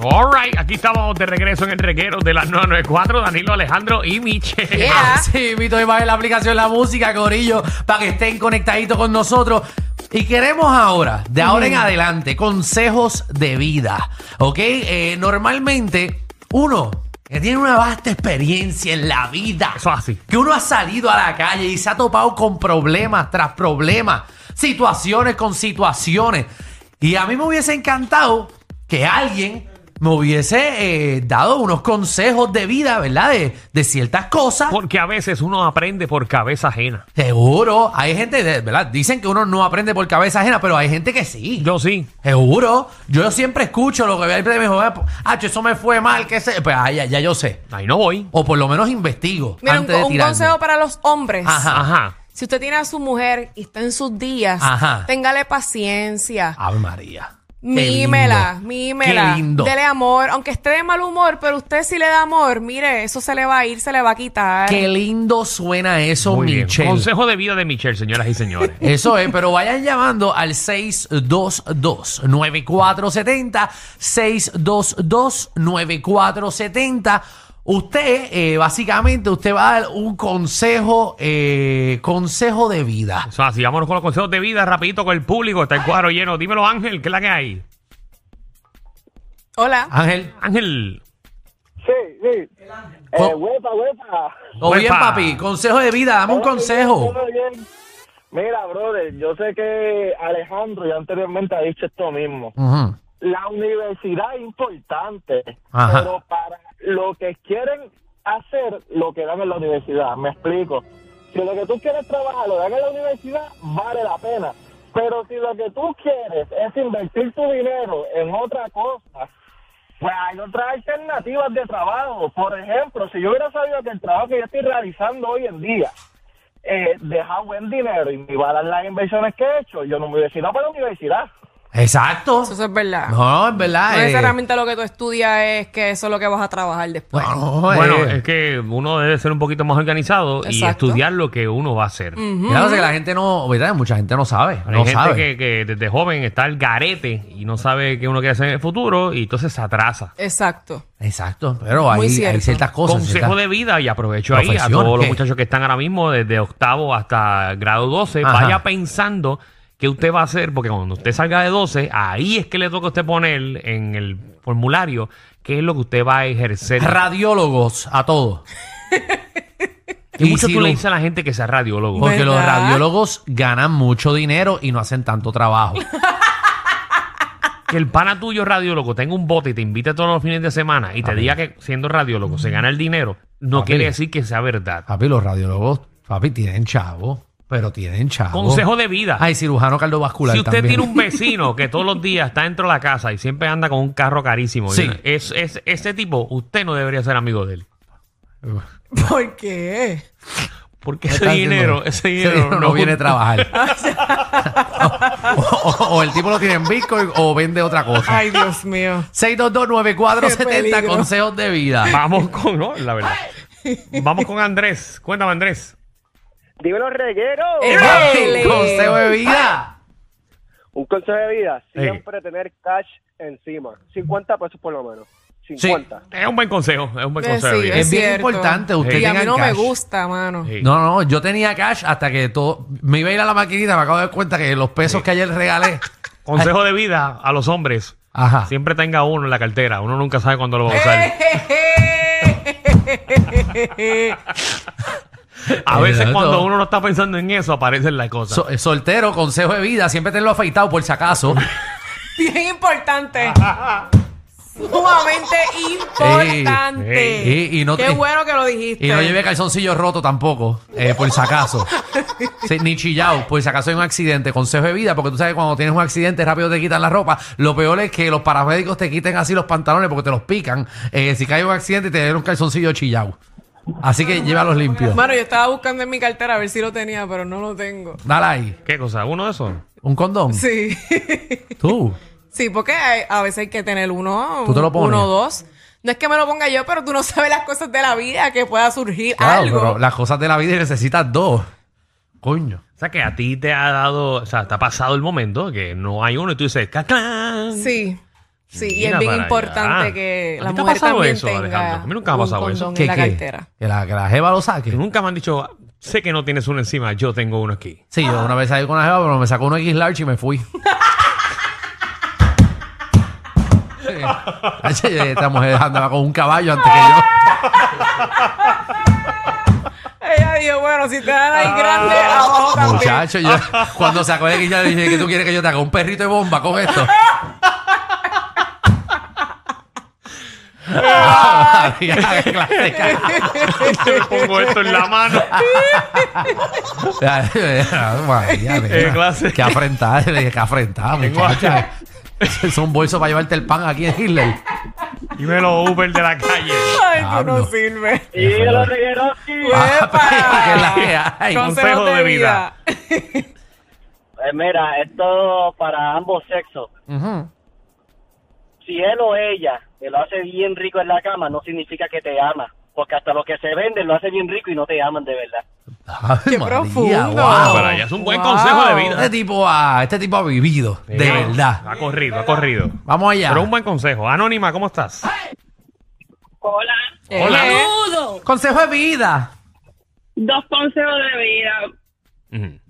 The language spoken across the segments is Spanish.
All right, aquí estamos de regreso en el reguero de las 994, Danilo Alejandro y Michelle. Yeah. Sí, Vito, y bajen la aplicación La Música, Corillo, para que estén conectaditos con nosotros. Y queremos ahora, de ahora en adelante, consejos de vida. ¿Ok? Eh, normalmente, uno que tiene una vasta experiencia en la vida. Eso así. Que uno ha salido a la calle y se ha topado con problemas tras problemas, situaciones con situaciones. Y a mí me hubiese encantado que alguien me hubiese eh, dado unos consejos de vida, ¿verdad? De, de ciertas cosas. Porque a veces uno aprende por cabeza ajena. Seguro, hay gente, de- ¿verdad? Dicen que uno no aprende por cabeza ajena, pero hay gente que sí. Yo sí. Seguro. Yo siempre escucho lo que ve me dijo, ah, eso me fue mal, que sé. Pues ah, ya, ya yo sé. Ahí no voy. O por lo menos investigo. Mira, un, de consejo para los hombres. Ajá. Ajá. Si usted tiene a su mujer y está en sus días, Ajá. téngale paciencia. Ave María. Mímela, mímela. Qué lindo. Dele amor, aunque esté de mal humor, pero usted si le da amor, mire, eso se le va a ir, se le va a quitar. Qué lindo suena eso, Muy bien. Michelle. Consejo de vida de Michelle, señoras y señores. Eso es, pero vayan llamando al 622-9470, 622-9470. Usted, eh, básicamente, usted va a dar un consejo, eh, consejo de vida. O sea, vámonos con los consejos de vida rapidito con el público. Está el cuadro lleno. Dímelo, Ángel, ¿qué es la que hay? Hola. Ángel, Ángel. Sí, sí. Eh, huepa, huepa. ¿todo bien, papi? Consejo de vida, dame un Todo consejo. bien, todo bien. Mira, brother, yo sé que Alejandro ya anteriormente ha dicho esto mismo. Ujú. La universidad es importante, Ajá. pero para lo que quieren hacer, lo que dan en la universidad. Me explico. Si lo que tú quieres trabajar lo dan en la universidad, vale la pena. Pero si lo que tú quieres es invertir tu dinero en otra cosa, pues hay otras alternativas de trabajo. Por ejemplo, si yo hubiera sabido que el trabajo que yo estoy realizando hoy en día eh, deja buen dinero y me va a dar las inversiones que he hecho, yo no me hubiera ido para la universidad. Exacto. Eso es verdad. No, es verdad. No eh, necesariamente lo que tú estudias es que eso es lo que vas a trabajar después. no, Bueno, eh, es que uno debe ser un poquito más organizado y Exacto. estudiar lo que uno va a hacer. mira, lo que la gente no, ¿verdad? Mucha gente no sabe. Hay no gente sabe. que, que desde joven está el garete y no sabe qué uno quiere hacer en el futuro y entonces se atrasa. Exacto. Exacto, pero hay, hay ciertas cosas. Consejo ciertas- de vida y aprovecho ahí a todos los ¿qué? muchachos que están ahora mismo desde octavo hasta grado 12. Ajá. Vaya pensando qué usted va a hacer, porque cuando usted salga de 12, ahí es que le toca a usted poner en el formulario qué es lo que usted va a ejercer. Radiólogos a todos. y mucho si tú le dices a la gente que sea radiólogo. Porque los radiólogos ganan mucho dinero y no hacen tanto trabajo. Que el pana tuyo radiólogo tenga un bote y te invite todos los fines de semana y te diga que siendo radiólogo se gana el dinero, no Papi. quiere decir que sea verdad. papi, los radiólogos, papi, tienen chavo, pero tienen chavo. Consejo de vida. Ay, cirujano cardiovascular Si usted también. tiene un vecino que todos los días está dentro de la casa y siempre anda con un carro carísimo, Sí. es, es- ese tipo, usted no debería ser amigo de él. ¿Por qué? Porque ¿Qué ese dinero, ese dinero, no, viene a trabajar. o, o- o el tipo lo tiene en Bitcoin o vende otra cosa. Ay, Dios mío. 6229470 Qué peligro. consejos de vida. Vamos con, no, la verdad. Vamos con Andrés. Cuéntame, Andrés. Dímelo, reguero. Consejo de vida. Un consejo de vida, Sí. siempre tener cash encima. 50 pesos por lo menos. Sí. 50. Es un buen consejo, es un buen Eh, consejo. de sí, vida. Es bien cierto. importante usted Y a mí no me cash. gusta, mano. Sí. No, no, yo tenía cash hasta que todo. Me iba a ir a la maquinita, me acabo de dar cuenta que los pesos que ayer regalé. Consejo de vida a los hombres. Ajá. Siempre tenga uno en la cartera. Uno nunca sabe cuándo lo va a usar. A veces Exacto. cuando uno no está pensando en eso, aparecen las cosas. So- eh, soltero, consejo de vida, siempre tenerlo afeitado por si acaso. Bien importante. Sumamente importante. Y no Qué bueno que lo dijiste. Y no lleve calzoncillo roto tampoco, eh, por si acaso. Sí, ni chillado, por si acaso hay un accidente. Consejo de vida, porque tú sabes que cuando tienes un accidente rápido te quitan la ropa. Lo peor es que los paramédicos te quiten así los pantalones porque te los pican. Eh, si cae un accidente te den un calzoncillo chillado. Así que llévalos limpios. Mano, yo estaba buscando en mi cartera a ver si lo tenía, pero no lo tengo. Dale ahí. ¿Qué cosa? ¿Uno de esos? ¿Un condón? Sí. Tú. Sí, porque hay- a veces hay que tener uno, ¿Tú te lo pones? uno o dos. No es que me lo ponga yo, pero tú no sabes las cosas de la vida que pueda surgir Claro, algo. pero las cosas de la vida necesitas dos. Coño. O sea, que a ti te ha dado, o sea, te ha pasado el momento que no hay uno y tú dices. Sí. Sí, y es bien importante allá. que ¿A la mujer pasado también eso, tenga Alejandro? A mí nunca me ha pasado eso. ¿Qué, en la qué? cartera. Que la, que la jeva lo saque. Que nunca me han dicho, sé que no tienes uno encima, yo tengo uno aquí. Sí, yo una vez salí con la jeva, pero me sacó uno X large y me fui. Sí. Esta mujer andaba con un caballo antes que yo. Ella dijo, bueno, si te dan ahí grande, abajo también. Muchacho, yo cuando sacó el X large dije que tú quieres que yo te haga un perrito de bomba con esto. Qué clase, cara. Te pongo esto en la mano. Eh, nena. clase. Qué afrentada, qué afrentada, muchacha. Es un bolso para llevarte el pan aquí en Hitler. Y me lo Uber de la calle. Ay, tú no Diablo. sirve. Y ¿qué que hay? Consejo de vida. Pues mira, esto para ambos sexos. Si él o ella te lo hace bien rico en la cama, no significa que te ama. Porque hasta lo que se vende lo hace bien rico y no te aman de verdad. Qué María, profundo. wow. Para allá es un buen Wow. consejo de Este vida. tipo, ha, este tipo ha vivido, de verdad. Ha corrido, ha corrido. Vamos allá. Pero un buen consejo. Anónima, ¿cómo estás? Hola. Hola. Eh, Consejo de vida. Dos consejos de vida.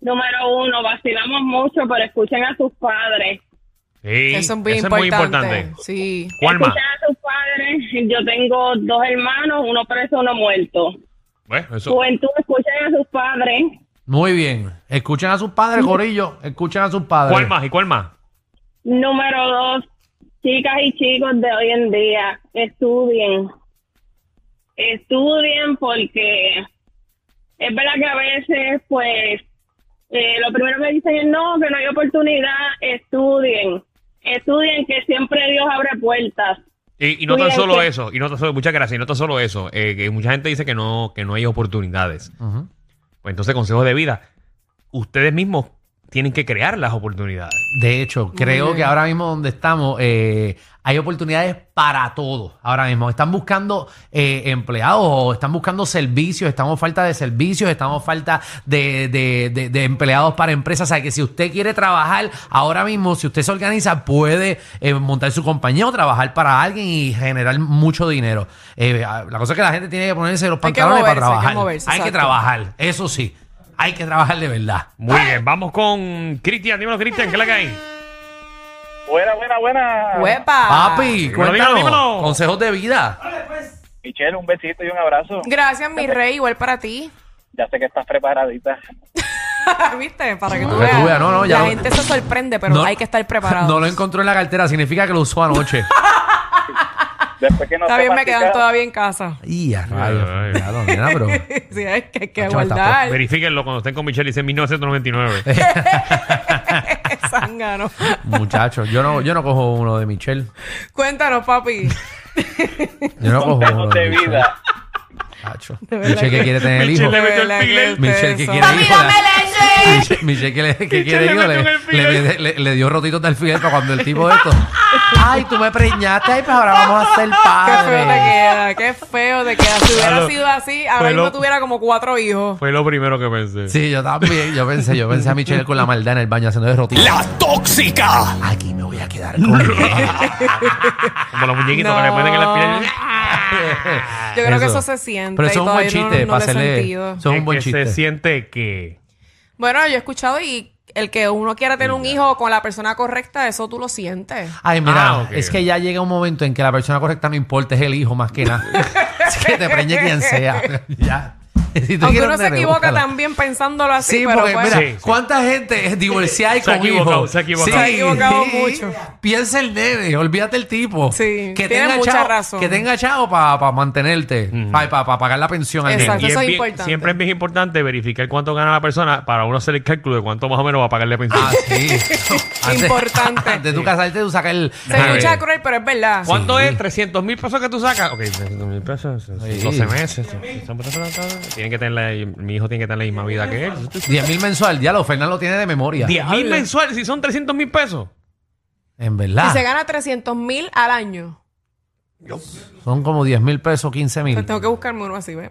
Número uno, vacilamos mucho, pero escuchen a sus padres. Sí, Eso es bien eso importante. es muy importante. Sí. ¿Cuál más? A sus padres. Yo tengo dos hermanos, uno preso, uno muerto. Bueno, eso. Juventud, escuchen a sus padres. Muy bien. Escuchen a sus padres, Corillo. Escuchen a sus padres. ¿Cuál más? ¿Y cuál más? Número dos, chicas y chicos de hoy en día, estudien. Estudien porque es verdad que a veces, pues, eh, lo primero que dicen es no, que no hay oportunidad, estudien. Estudien que siempre Dios abre puertas. Y, y no tan solo eso, y no tan solo, muchas gracias, y no tan solo eso, eh, que mucha gente dice que no, que no hay oportunidades. Pues entonces, consejo de vida, ustedes mismos tienen que crear las oportunidades. De hecho, creo que ahora mismo donde estamos eh, hay oportunidades para todos. Ahora mismo están buscando eh, empleados o están buscando servicios, estamos falta de servicios, estamos falta de, de- de- de empleados para empresas. O sea, que si usted quiere trabajar ahora mismo, si usted se organiza, puede eh, montar su compañía o trabajar para alguien y generar mucho dinero. Eh, la cosa es que la gente tiene que ponerse los pantalones para moverse, hay que trabajar. moverse, hay que trabajar, eso sí. Hay que trabajar de verdad. Muy bien, vamos con Cristian. Dímelo, Cristian, ¿qué que hay? Buena, buena, buena. Huepa. Papi, cuéntanos. dímelo. Consejos de vida. Michelle, un besito y un abrazo. Gracias, mi rey, igual para ti. Ya sé que estás preparadita. ¿Viste? Para que tú veas. no, no, ya la lo- gente se sorprende, pero No- hay que estar preparado. No lo encontró en la cartera, significa que lo usó anoche. Después que no Está bien, me quedan todavía en casa. y a rayos. Ay. Claro, nena, pero. sí, es que hay que está guardar. Verifíquenlo cuando estén con Michelle, dice 1999. Zángano. Muchachos, yo no, yo no cojo uno de Michelle. Cuéntanos, papi. Yo no cojo uno de, de Michelle. vida. Michelle que quiere tener el hijo. Michelle le metió el verdad que pilet. ustedes Michelle que son- quiere ¡Papi, hijo. Michelle, Michelle que, le, que quiere le hijo, le, dio rotitos de alfiler para cuando el tipo de esto. Ay, tú me preñaste, ay, pues ahora vamos a ser Qué feo te padres. queda, qué feo te queda. Si hubiera sido así, ahora Fue mismo tuviera como cuatro hijos. Fue lo primero que pensé. Sí, yo también. Yo pensé, yo pensé a Michelle con la maldad en el baño haciendo de rotitos. La tóxica. Aquí me voy a quedar con ella. Como los muñequitos que le ponen en la piel. Yo creo que eso se siente. Pero eso y es un buen no- chiste no he hacerle. sentido. Eso es un buen que chiste. se siente que... Bueno, yo he escuchado y el que uno quiera tener un hijo con la persona correcta, eso tú lo sientes. Ay, mira, Ah, es que ya llega un momento en que la persona correcta no importa, es el hijo más que nada. es que te preñe quien sea. ya. Si tú Aunque uno se equivoca también pensándolo así, Sí, pero porque pues, mira, Sí, sí. ¿cuánta gente es divorciada y Se ha con equivocado, hijos? se ha equivocado. Se ha equivocado mucho. Piensa el nene, olvídate el tipo. Sí, que tiene tenga mucha chavo, razón. Que tenga chavo para mantenerte, para pagar la pensión al Exacto. eso es bien- importante. siempre es bien importante verificar cuánto gana la persona para uno hacer el cálculo de cuánto más o menos va a pagarle pensión. Ah, sí. Importante. Antes de tú casarte, tú sacas el... Se escucha cruel, pero es verdad. ¿Cuánto es? 300 mil pesos que tú sacas. Ok, 300 mil pesos, Sí. 12 meses. Tienen que tener la- mi hijo tiene que tener la misma vida que él. 10 mil mensual, ya lo Fernando tiene de memoria. 10 mil mensuales, si son 300 mil pesos. En verdad. Si se gana 300 mil al año, Son como 10 mil pesos, 15 mil. tengo que buscarme uno así, ¿ves?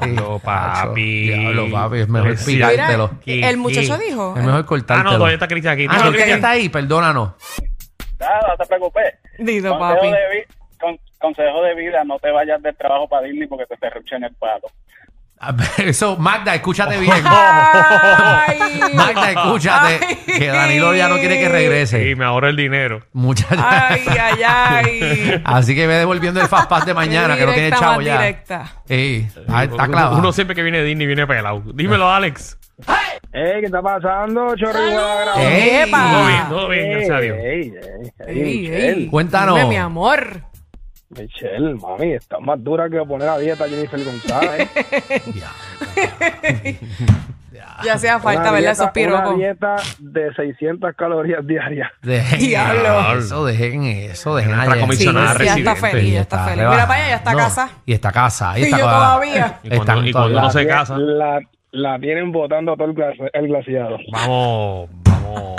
Diablo, papi. Diablo, papi, es mejor picártelo. ¿Qué- el muchacho qué? dijo. Es mejor Ah, cortártelo. no, todavía está Cristian aquí. Ah, no, que Cristian. está ahí, perdónanos. Nada, no te preocupes. Dito, papi. de, con- consejo de vida, no te vayas del trabajo para Disney porque te en el palo. A ver, Eso, Magda, escúchate bien. Ay. Magda, escúchate. Ay. Que Danilo ya no quiere que regrese. Sí, me ahorro el dinero. Muchachos. Ay, ay, ay. Así que ve devolviendo el fast pass de mañana, que no tiene chavo ya. directa. Sí, ah, está Uno- clavado. Uno siempre que viene Disney viene pelado. Dímelo, Alex. Ey, ¿qué está pasando, chorro? Ey, ¡Epa! Todo bien, todo bien, gracias a Dios. Ey, ey, ey, Ey, Michelle. ey. Cuéntanos. Dime, mi amor. Michelle, mami, está más dura que poner a dieta a Jennifer González. Ya hacía falta, Una ¿verdad? dieta- Esos Una piropos. dieta de 600 calorías diarias. Dejen Diablo. eso, dejen eso, dejen allá. comisionada Sí, ya está residente. feliz, ya está feliz. Mira para allá, ya está No, casa. Y está casa. Y, Y está yo todavía. Y cuando- Están y cuando no se casa. La, la tienen botando todo el, glas- el glaciado. Vamos, vamos.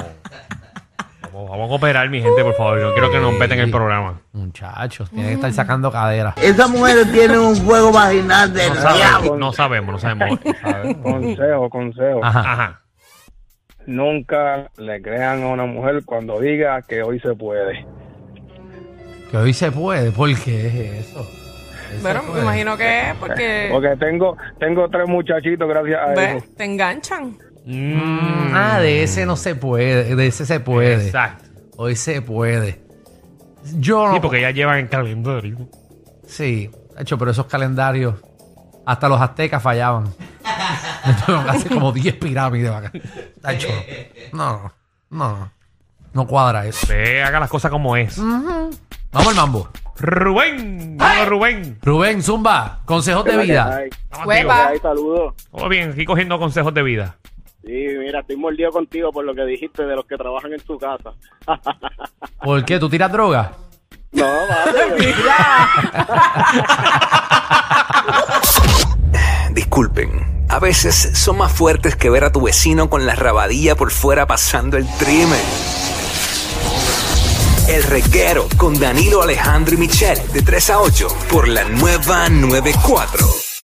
Vamos, vamos a cooperar, mi gente, por favor. No quiero que nos veten el programa. Muchachos, tienen que estar sacando cadera. Esa mujer tiene un juego vaginal del No no sabemos, no sabemos. Consejo, consejo. Ajá. Ajá. Nunca le crean a una mujer cuando diga que hoy se puede. Que hoy se puede. ¿Por qué es eso? Hoy se Bueno, me puede. imagino que es porque Porque tengo tengo tres muchachitos gracias a eso. ¿ves? te enganchan. Mm, ah, de ese no se puede. De ese se puede. Exacto. Hoy se puede. Yo no. Sí, porque ya llevan el calendario. Sí, de hecho, pero esos calendarios, hasta los aztecas fallaban. Hace como 10 pirámides acá. De hecho, no, no, no cuadra eso. Usted haga las cosas como es. Vamos al mambo. Rubén, dímelo, Rubén. Rubén, Zumba, consejos de vida. Ay, ay, saludos. Todo bien, aquí cogiendo consejos de vida. Sí, mira, estoy mordido contigo por lo que dijiste de los que trabajan en tu casa. ¿Por qué? ¿Tú tiras droga? No, vale. Disculpen, a veces son más fuertes que ver a tu vecino con la rabadilla por fuera pasando el trimen. El reguero con Danilo Alejandro y Michel de 3 a 8 por la nueva 94.